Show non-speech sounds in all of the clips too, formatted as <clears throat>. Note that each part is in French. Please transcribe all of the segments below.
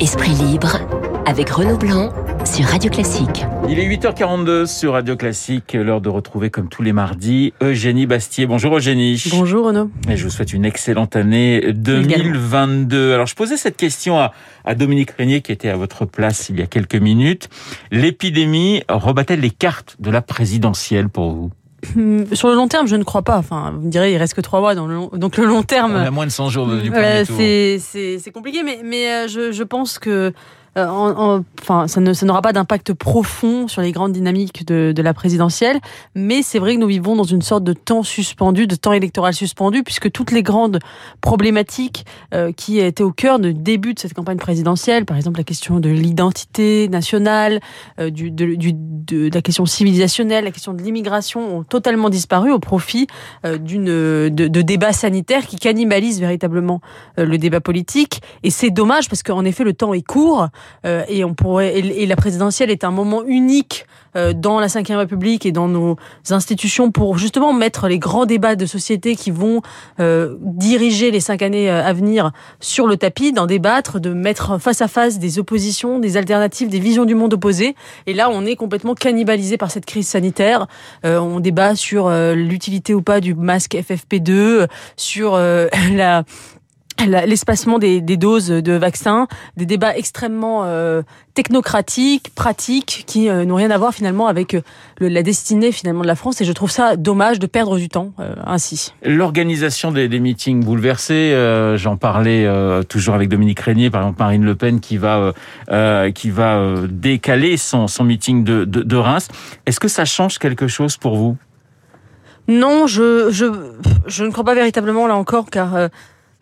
Esprit libre avec Renaud Blanc sur Radio Classique. Il est 8h42 sur Radio Classique, l'heure de retrouver comme tous les mardis Eugénie Bastier. Bonjour Eugénie. Bonjour Renaud. Et je vous souhaite une excellente année 2022. Alors je posais cette question à, à Dominique Régnier qui était à votre place il y a quelques minutes. L'épidémie rebat-elle les cartes de la présidentielle pour vous? Sur le long terme, je ne crois pas. Enfin, vous me direz, il reste que trois mois, dans le long- donc le long terme. On a moins de 100 jours du Euh, premier tour. c'est compliqué, mais mais euh, je je pense que euh, en- en- enfin ça ne ça n'aura pas d'impact profond sur les grandes dynamiques de de la présidentielle. Mais c'est vrai que nous vivons dans une sorte de temps suspendu, de temps électoral suspendu, puisque toutes les grandes problématiques euh, qui étaient au cœur du début de cette campagne présidentielle, par exemple la question de l'identité nationale, euh, du, de, du, de, de la question civilisationnelle, la question de l'immigration ont totalement disparu au profit euh, d'une de, de débats sanitaires qui cannibalisent véritablement euh, le débat politique. Et c'est dommage parce qu'en effet le temps est court euh, et on pourrait et, la présidentielle est un moment unique euh, dans la Ve République et dans nos institutions pour justement mettre les grands débats de société qui vont euh, diriger les cinq années euh, à venir sur le tapis, d'en débattre, de mettre face à face des oppositions, des alternatives, des visions du monde opposées. Et là, on est complètement cannibalisé par cette crise sanitaire. Euh, on débat sur l'utilité ou pas du masque FFP2, euh, sur <laughs> la- l'espacement des, des doses de vaccins, des débats extrêmement euh, technocratiques, pratiques, qui euh, n'ont rien à voir finalement avec euh, le- la destinée finalement de la France. Et je trouve ça dommage de perdre du temps euh, ainsi. L'organisation des, des meetings bouleversés, j'en parlais toujours avec Dominique Régnier, par exemple Marine Le Pen qui va qui va décaler son, son meeting de, de, de Reims. Est-ce que ça change quelque chose pour vous? Non, je, je, je ne crois pas véritablement là encore, car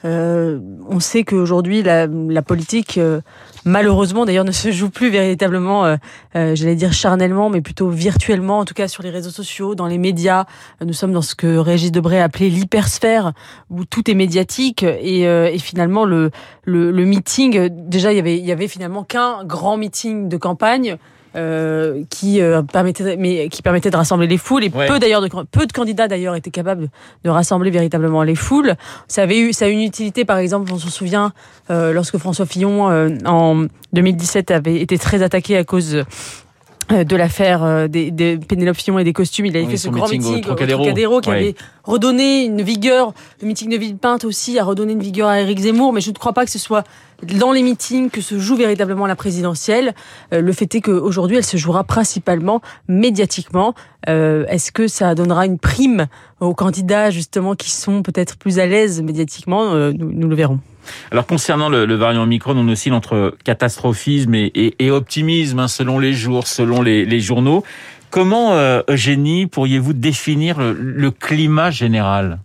euh, on sait qu'aujourd'hui la, la politique, euh, malheureusement d'ailleurs, ne se joue plus véritablement, euh, euh, j'allais dire charnellement, mais plutôt virtuellement, en tout cas sur les réseaux sociaux, dans les médias. Nous sommes dans ce que Régis Debray appelait l'hypersphère, où tout est médiatique, et, euh, et finalement le, le, le meeting, déjà il avait, il y avait finalement qu'un grand meeting de campagne. Euh, qui euh, permettait mais qui permettait de rassembler les foules et Ouais. peu d'ailleurs de peu de candidats d'ailleurs étaient capables de rassembler véritablement les foules ça avait eu ça a eu une utilité par exemple on se souvient euh, lorsque François Fillon euh, en 2017 avait été très attaqué à cause de l'affaire euh, des, des Pénélope Fillon et des costumes, il avait Oui, fait ce grand meeting meeting au Trocadéro. Trocadéro qui avait redonné une vigueur. Le meeting de Villepinte aussi a redonné une vigueur à Éric Zemmour, mais je ne crois pas que ce soit dans les meetings que se joue véritablement la présidentielle. Euh, le fait est qu'aujourd'hui, elle se jouera principalement médiatiquement. Euh, Est-ce que ça donnera une prime aux candidats justement qui sont peut-être plus à l'aise médiatiquement Euh, nous, le verrons. Alors concernant le, variant Omicron, on oscille entre catastrophisme et, optimisme hein, selon les jours, selon les, journaux. Comment, euh, Eugénie, pourriez-vous définir le climat général?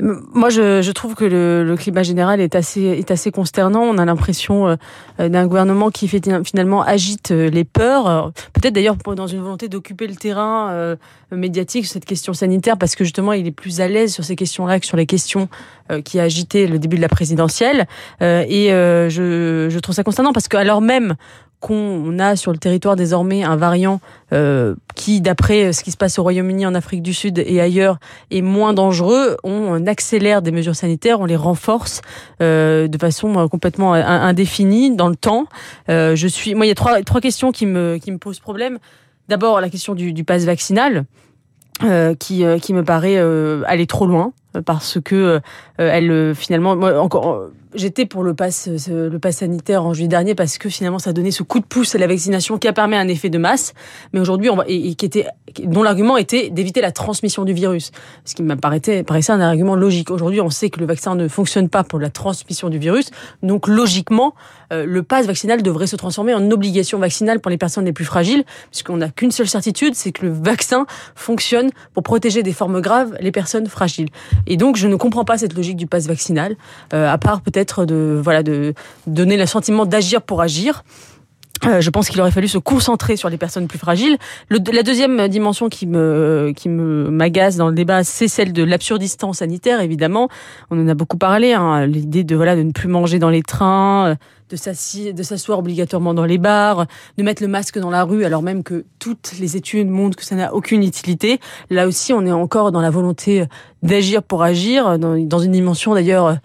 Moi, je, je trouve que le, le climat général est assez, est assez consternant. On a l'impression euh, d'un gouvernement qui fait, finalement agite euh, les peurs. Peut-être d'ailleurs dans une volonté d'occuper le terrain euh, médiatique sur cette question sanitaire, parce que justement, il est plus à l'aise sur ces questions-là que sur les questions euh, qui agitaient le début de la présidentielle. Euh, et euh, je, je trouve ça consternant parce que alors même qu'on a sur le territoire désormais un variant euh, qui, d'après ce qui se passe au Royaume-Uni, en Afrique du Sud et ailleurs, est moins dangereux, on accélère des mesures sanitaires, on les renforce euh, de façon euh, complètement in- indéfinie dans le temps. Euh, je suis, moi, il y a trois, trois questions qui me, qui me posent problème. D'abord, la question du, du pass vaccinal. euh, qui, euh, qui me paraît euh, aller trop loin euh, parce que euh, elle euh, finalement moi encore euh, j'étais pour le pass euh, le pass sanitaire en juillet dernier parce que finalement ça donnait ce coup de pouce à la vaccination qui a permis un effet de masse. Mais aujourd'hui on va et, qui était dont l'argument était d'éviter la transmission du virus. Ce qui me paraissait paraissait un argument logique. Aujourd'hui on sait que le vaccin ne fonctionne pas pour la transmission du virus. Donc logiquement euh, le pass vaccinal devrait se transformer en obligation vaccinale pour les personnes les plus fragiles puisqu'on n'a qu'une seule certitude c'est que le vaccin fonctionne pour protéger des formes graves les personnes fragiles. Et donc je ne comprends pas cette logique du pass vaccinal euh, à part peut-être de voilà de donner le sentiment d'agir pour agir Euh, je pense qu'il aurait fallu se concentrer sur les personnes plus fragiles. Le, la deuxième dimension qui me qui me m'agace dans le débat, c'est celle de l'absurdistan sanitaire. Évidemment, on en a beaucoup parlé. Hein, L'idée de voilà de ne plus manger dans les trains, de s'asseoir obligatoirement dans les bars, de mettre le masque dans la rue, alors même que toutes les études montrent que ça n'a aucune utilité. Là aussi, on est encore dans la volonté d'agir pour agir, dans une dimension d'ailleurs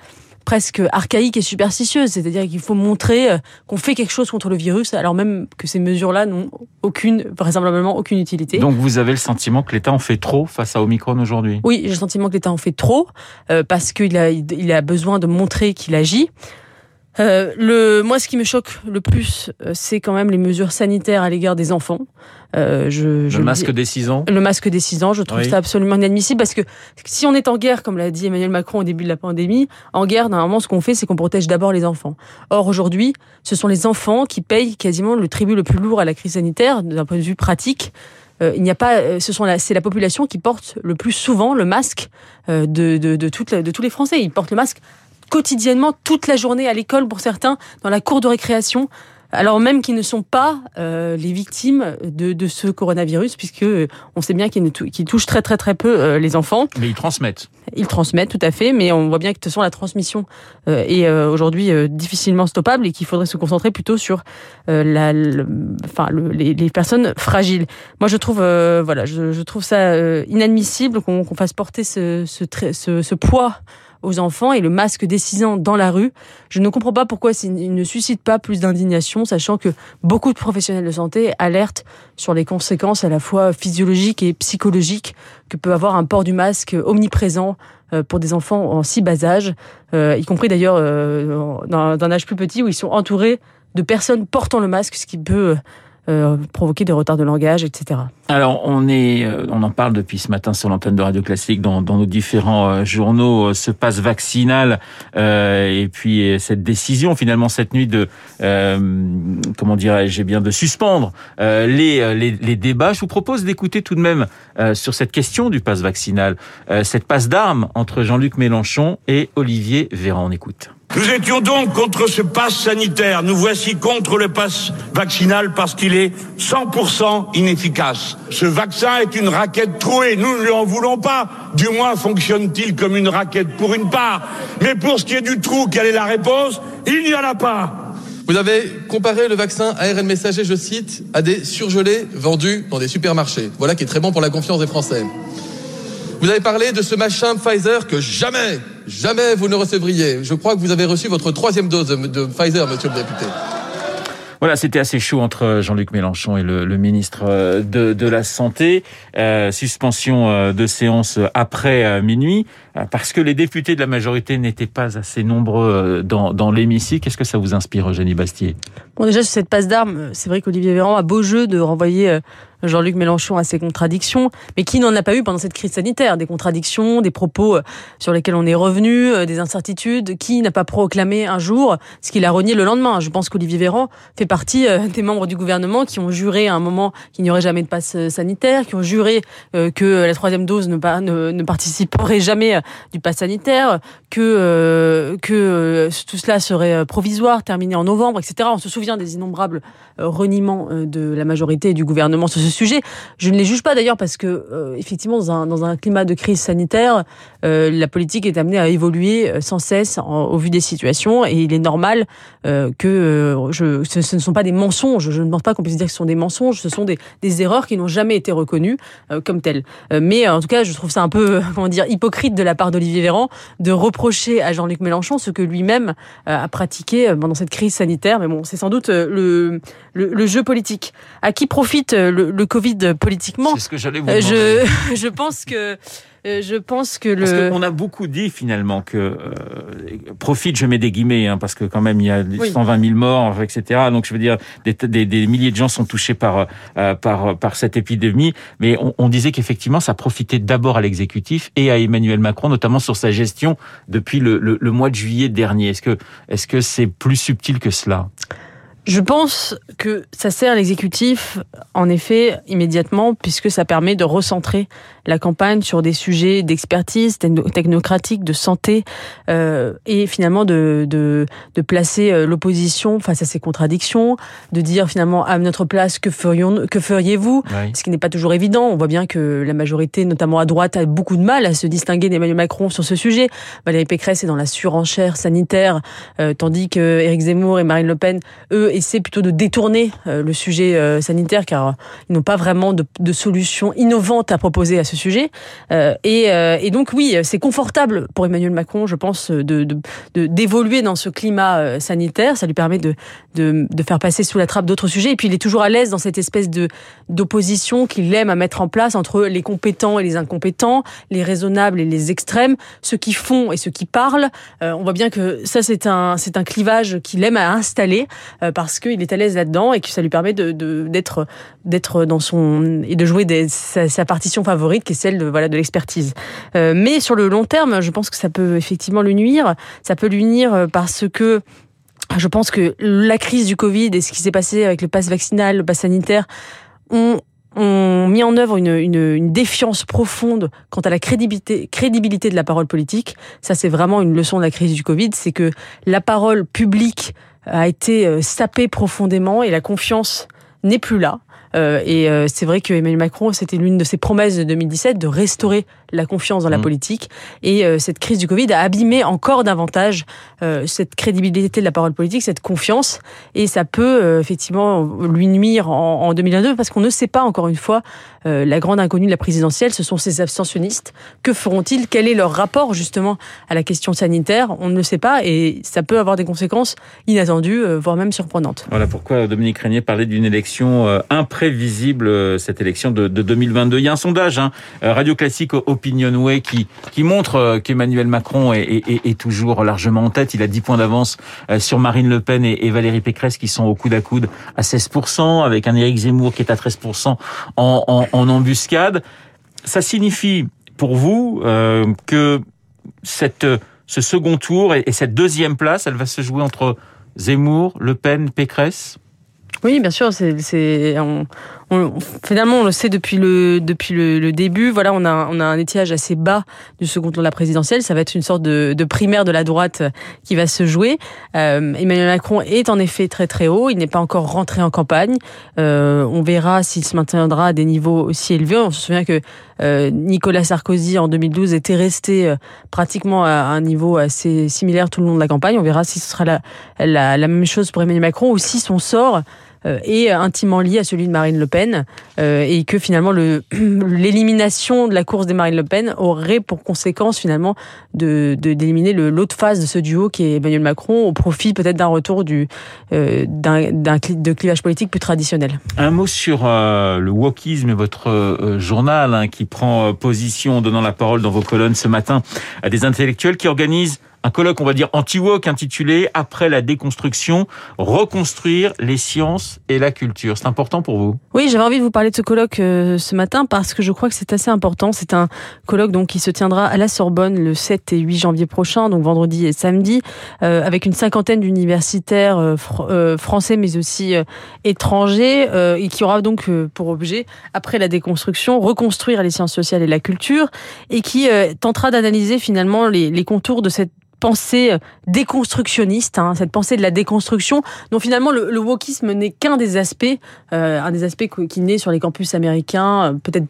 presque archaïque et superstitieuse, c'est-à-dire qu'il faut montrer euh, qu'on fait quelque chose contre le virus, alors même que ces mesures-là n'ont aucune, vraisemblablement aucune utilité. Donc vous avez le sentiment que l'État en fait trop face à Omicron aujourd'hui? Oui, j'ai le sentiment que l'État en fait trop, euh, parce qu'il a, il a besoin de montrer qu'il agit. Euh, le, moi, ce qui me choque le plus, euh, c'est quand même les mesures sanitaires à l'égard des enfants. Euh, je, je le masque des 6 ans Le masque des 6 ans, je trouve ça absolument inadmissible parce que si on est en guerre, comme l'a dit Emmanuel Macron au début de la pandémie, en guerre, normalement, ce qu'on fait, c'est qu'on protège d'abord les enfants. Or, aujourd'hui, ce sont les enfants qui payent quasiment le tribut le plus lourd à la crise sanitaire, d'un point de vue pratique. Euh, il n'y a pas, euh, ce sont c'est la population qui porte le plus souvent le masque de, de, de, de tous les Français. Ils portent le masque quotidiennement, toute la journée à l'école pour certains, dans la cour de récréation, alors même qu'ils ne sont pas euh, les victimes de, de, ce coronavirus, puisque euh, on sait bien qu'il touche très très très peu euh, les enfants. Mais ils transmettent. Ils transmettent tout à fait, mais on voit bien que de toute façon la transmission est aujourd'hui difficilement stoppable et qu'il faudrait se concentrer plutôt sur la, enfin, les, les, personnes fragiles. Moi, je trouve, voilà, je, je, trouve ça inadmissible qu'on fasse porter ce, ce, ce, ce poids aux enfants et le masque décisant dans la rue. Je ne comprends pas pourquoi il ne suscite pas plus d'indignation, sachant que beaucoup de professionnels de santé alertent sur les conséquences à la fois physiologiques et psychologiques que peut avoir un port du masque omniprésent euh, pour des enfants en si bas âge, euh, y compris d'ailleurs euh, d'un âge plus petit où ils sont entourés de personnes portant le masque, ce qui peut euh, provoquer des retards de langage, etc. Alors on est, euh, on en parle depuis ce matin sur l'antenne de Radio Classique dans, dans nos différents euh, journaux, ce passe vaccinal et puis cette décision finalement cette nuit de, comment dirais-je, eh bien de suspendre les, les, les débats. Je vous propose d'écouter tout de même sur cette question du passe vaccinal, cette passe d'armes entre Jean-Luc Mélenchon et Olivier Véran. On écoute. Nous étions donc contre ce pass sanitaire. Nous voici contre le pass vaccinal parce qu'il est 100% inefficace. Ce vaccin est une raquette trouée. Nous ne lui en voulons pas. Du moins fonctionne-t-il comme une raquette pour une part. Mais pour ce qui est du trou, quelle est la réponse? Il n'y en a pas. Vous avez comparé le vaccin ARN messager, je cite, à des surgelés vendus dans des supermarchés. Voilà qui est très bon pour la confiance des Français. Vous avez parlé de ce machin Pfizer que jamais, jamais vous ne recevriez. Je crois que vous avez reçu votre troisième dose de, Pfizer, monsieur le député. Voilà, c'était assez chaud entre Jean-Luc Mélenchon et le, ministre euh, de, de, la Santé. Euh, suspension euh, de séance après minuit, parce que les députés de la majorité n'étaient pas assez nombreux dans, dans l'hémicycle. Qu'est-ce que ça vous inspire, Eugénie Bastier? Bon, déjà, sur cette passe d'armes, c'est vrai qu'Olivier Véran a beau jeu de renvoyer Jean-Luc Mélenchon a ses contradictions, mais qui n'en a pas eu pendant cette crise sanitaire Des contradictions, des propos euh, sur lesquels on est revenu, euh, des incertitudes. Qui n'a pas proclamé un jour ce qu'il a renié le lendemain? Je pense qu'Olivier Véran fait partie euh, des membres du gouvernement qui ont juré à un moment qu'il n'y aurait jamais de passe sanitaire, qui ont juré que la troisième dose ne, participerait jamais du pass sanitaire, que, tout cela serait provisoire, terminé en novembre, etc. On se souvient des innombrables reniements de la majorité et du gouvernement sur sujet. Je ne les juge pas d'ailleurs parce que euh, effectivement dans un, dans un, climat de crise sanitaire, euh, la politique est amenée à évoluer euh, sans cesse au vu des situations et il est normal que ce, ne sont pas des mensonges. Je ne pense pas qu'on puisse dire que ce sont des mensonges. Ce sont des, erreurs qui n'ont jamais été reconnues comme telles. mais en tout cas, je trouve ça un peu <laughs> comment dire hypocrite de la part d'Olivier Véran de reprocher à Jean-Luc Mélenchon ce que lui-même a pratiqué pendant cette crise sanitaire. Mais bon, c'est sans doute le, le, jeu politique. À qui profite le Covid politiquement. C'est ce que j'allais vous euh, demander. Je, <laughs> je pense que euh, je pense que le. Parce qu'on a beaucoup dit finalement que euh, profite, je mets des guillemets, hein, parce que quand même il y a 120 000 morts, etc. Donc je veux dire, des, des, des milliers de gens sont touchés par par par cette épidémie, mais on, on disait qu'effectivement ça profitait d'abord à l'exécutif et à Emmanuel Macron, notamment sur sa gestion depuis le, le, le mois de juillet dernier. Est-ce que est-ce que c'est plus subtil que cela? Je pense que ça sert l'exécutif, en effet, immédiatement, puisque ça permet de recentrer la campagne sur des sujets d'expertise technocratique, de santé, euh, et finalement de, de, de placer euh, l'opposition face à ces contradictions, de dire finalement à notre place que ferions que feriez-vous, ce qui n'est pas toujours évident. On voit bien que la majorité, notamment à droite, a beaucoup de mal à se distinguer d'Emmanuel Macron sur ce sujet. Valérie Pécresse est dans la surenchère sanitaire, euh, tandis que Éric Zemmour et Marine Le Pen, eux, essaient plutôt de détourner le sujet sanitaire car ils n'ont pas vraiment de, de solution innovante à proposer à ce sujet. et, donc oui, c'est confortable pour Emmanuel Macron, je pense, de d'évoluer dans ce climat sanitaire. Ça lui permet de, de, faire passer sous la trappe d'autres sujets. Et puis il est toujours à l'aise dans cette espèce de d'opposition qu'il aime à mettre en place entre les compétents et les incompétents, les raisonnables et les extrêmes, ceux qui font et ceux qui parlent. Euh, on voit bien que ça c'est un un clivage qu'il aime à installer euh, qu'il est à l'aise là-dedans et que ça lui permet d'être dans son et de jouer sa, partition favorite qui est celle de l'expertise. Euh, mais sur le long terme, je pense que ça peut effectivement lui nuire. Ça peut lui nuire parce que je pense que la crise du Covid et ce qui s'est passé avec le pass vaccinal, le pass sanitaire, ont, mis en œuvre une, défiance profonde quant à la crédibilité de la parole politique. Ça, c'est vraiment une leçon de la crise du Covid, c'est que la parole publique a été euh, sapée profondément et la confiance n'est plus là. Euh, et euh, c'est vrai que Emmanuel Macron, c'était l'une de ses promesses de 2017 de restaurer la confiance dans la mmh. politique. Et euh, cette crise du Covid a abîmé encore davantage cette crédibilité de la parole politique, cette confiance. Et ça peut effectivement lui nuire en, en 2022 parce qu'on ne sait pas encore une fois la grande inconnue de la présidentielle. Ce sont ces abstentionnistes. Que feront-ils? Quel est leur rapport justement à la question sanitaire? On ne le sait pas et ça peut avoir des conséquences inattendues, voire même surprenantes. Voilà pourquoi Dominique Régnier parlait d'une élection imprévisible cette élection de, de, 2022. Il y a un sondage, hein, Radio Classique Qui, qui montre euh, qu'Emmanuel Macron est, toujours largement en tête. Il a 10 points d'avance euh, sur Marine Le Pen et, Valérie Pécresse qui sont au coude à coude à 16%, avec un Éric Zemmour qui est à 13% en, en, embuscade. Ça signifie pour vous euh, que cette, ce second tour et, et cette deuxième place, elle va se jouer entre Zemmour, Le Pen, Pécresse? Oui, bien sûr. C'est, finalement, on le sait depuis le depuis le, début. Voilà, on a on a un étiage assez bas du second tour de la présidentielle. Ça va être une sorte de, de primaire de la droite qui va se jouer. Euh, Emmanuel Macron est en effet très très haut. Il n'est pas encore rentré en campagne. Euh, on verra s'il se maintiendra à des niveaux aussi élevés. On se souvient que euh, Nicolas Sarkozy en 2012 était resté euh, pratiquement à un niveau assez similaire tout le long de la campagne. On verra si ce sera la, la, la même chose pour Emmanuel Macron ou si son sort est intimement lié à celui de Marine Le Pen euh, et que finalement <clears throat> l'élimination de la course de Marine Le Pen aurait pour conséquence finalement de d'éliminer l'autre phase de ce duo qui est Emmanuel Macron au profit peut-être d'un retour du euh, d'un de clivage politique plus traditionnel. Un mot sur le wokisme et votre journal hein, qui prend position en donnant la parole dans vos colonnes ce matin à des intellectuels qui organisent un colloque, on va dire, anti-woke intitulé Après la déconstruction, reconstruire les sciences et la culture. C'est important pour vous? Oui, j'avais envie de vous parler de ce colloque euh, ce matin parce que je crois que c'est assez important. C'est un colloque donc qui se tiendra à la Sorbonne le 7 et 8 janvier prochain, donc vendredi et samedi, euh, avec une cinquantaine d'universitaires euh, français mais aussi étrangers et qui aura donc pour objet, après la déconstruction, reconstruire les sciences sociales et la culture et qui tentera d'analyser finalement les, les contours de cette pensée euh, déconstructionniste, hein, cette pensée de la déconstruction, dont finalement le, le wokisme n'est qu'un des aspects, euh, un des aspects qui naît sur les campus américains, euh, peut-être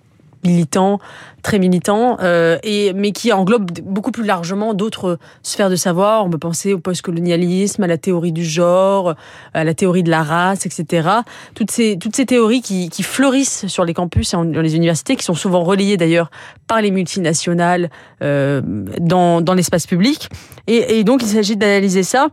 militant, très militant, euh, et, mais qui englobe beaucoup plus largement d'autres sphères de savoir. On peut penser au postcolonialisme, à la théorie du genre, à la théorie de la race, etc. Toutes ces, théories qui, fleurissent sur les campus et dans les universités, qui sont souvent relayées d'ailleurs par les multinationales euh, dans, l'espace public. Et, et donc il s'agit d'analyser ça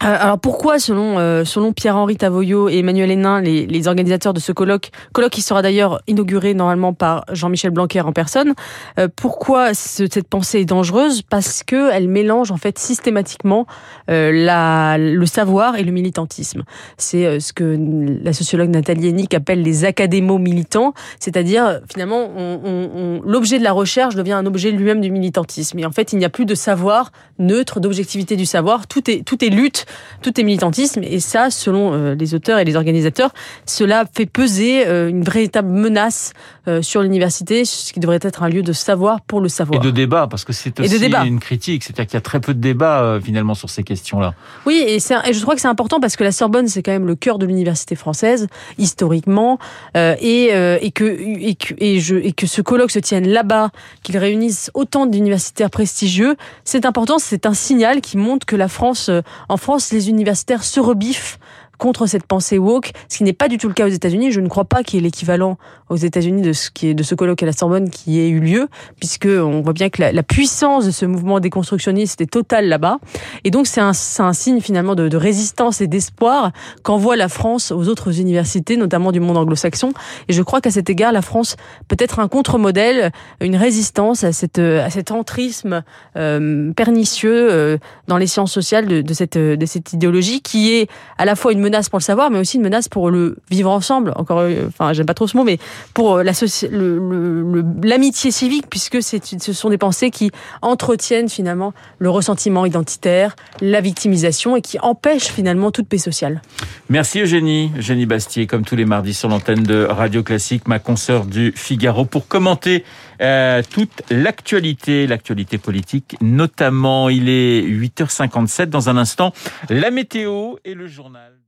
alors pourquoi, selon euh, selon Pierre-Henri Tavoyot et Emmanuel Hénin, les, les, organisateurs de ce colloque, colloque qui sera d'ailleurs inauguré normalement par Jean-Michel Blanquer en personne, euh, pourquoi cette pensée est dangereuse? Parce que elle mélange en fait systématiquement la, le savoir et le militantisme. C'est ce que la sociologue Nathalie Hennick appelle les académos militants, c'est-à-dire finalement on, on, on, l'objet de la recherche devient un objet lui-même du militantisme. Et en fait, il n'y a plus de savoir neutre, d'objectivité du savoir. Tout est tout est lutte tout est militantisme. Et ça, selon euh, les auteurs et les organisateurs, cela fait peser euh, une véritable menace euh, sur l'université, ce qui devrait être un lieu de savoir pour le savoir. Et de débat, parce que c'est aussi une critique. C'est-à-dire qu'il y a très peu de débat finalement sur ces questions-là. Oui, et, et, je crois que c'est important parce que la Sorbonne, c'est quand même le cœur de l'université française, historiquement, et, et, que, et, que, et, je, et que ce colloque se tienne là-bas, qu'il réunisse autant d'universitaires prestigieux, c'est important, c'est un signal qui montre que la France, en France, les universitaires se rebiffent contre cette pensée woke, ce qui n'est pas du tout le cas aux États-Unis. Je ne crois pas qu'il y ait l'équivalent aux États-Unis de ce qui est de ce colloque à la Sorbonne qui ait eu lieu, puisque on voit bien que la, puissance de ce mouvement déconstructionniste est totale là-bas. Et donc c'est un, un, signe finalement de, de résistance et d'espoir qu'envoie la France aux autres universités, notamment du monde anglo-saxon. Et je crois qu'à cet égard, la France peut être un contre-modèle, une résistance à, cette, à cet entrisme euh, pernicieux euh, dans les sciences sociales de, de, cette, de cette idéologie qui est à la fois une menace pour le savoir, mais aussi une menace pour le vivre ensemble. Encore, euh, enfin, j'aime pas trop ce mot, mais pour l'amitié le, le, civique, puisque ce sont des pensées qui entretiennent finalement le ressentiment identitaire, la victimisation et qui empêchent finalement toute paix sociale. Merci Eugénie, Eugénie Bastier, comme tous les mardis sur l'antenne de Radio Classique, ma consoeur du Figaro, pour commenter euh, toute l'actualité, l'actualité politique notamment. Il est 8h57 dans un instant, la météo et le journal.